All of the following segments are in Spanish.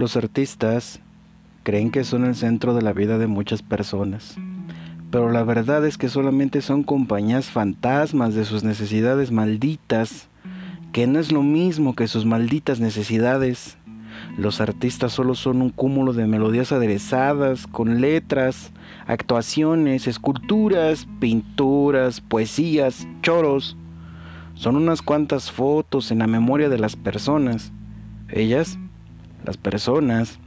Los artistas creen que son el centro de la vida de muchas personas, pero la verdad es que solamente son compañías fantasmas de sus necesidades malditas, que no es lo mismo que sus malditas necesidades. Los artistas solo son un cúmulo de melodías aderezadas, con letras, actuaciones, esculturas, pinturas, poesías, choros. Son unas cuantas fotos en la memoria de las personas. Ellas, las personas,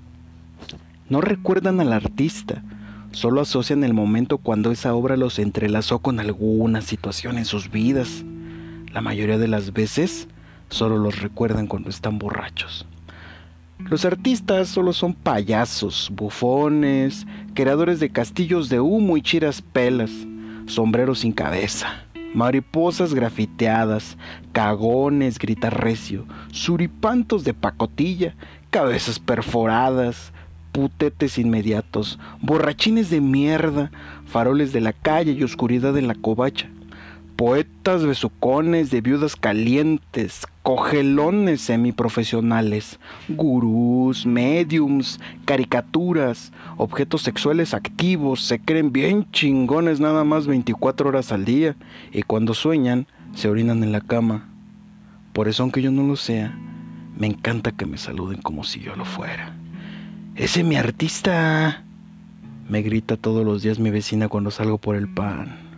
no recuerdan al artista, solo asocian el momento cuando esa obra los entrelazó con alguna situación en sus vidas. La mayoría de las veces solo los recuerdan cuando están borrachos. Los artistas solo son payasos, bufones, creadores de castillos de humo y chiras pelas, sombreros sin cabeza, mariposas grafiteadas, cagones gritarrecio, suripantos de pacotilla, cabezas perforadas, putetes inmediatos, borrachines de mierda, faroles de la calle y oscuridad en la covacha, poetas besucones de viudas calientes, cogelones semiprofesionales, gurús, mediums, caricaturas, objetos sexuales activos, se creen bien chingones nada más 24 horas al día y cuando sueñan se orinan en la cama. Por eso aunque yo no lo sea, me encanta que me saluden como si yo lo fuera. Ese mi artista, me grita todos los días mi vecina cuando salgo por el pan.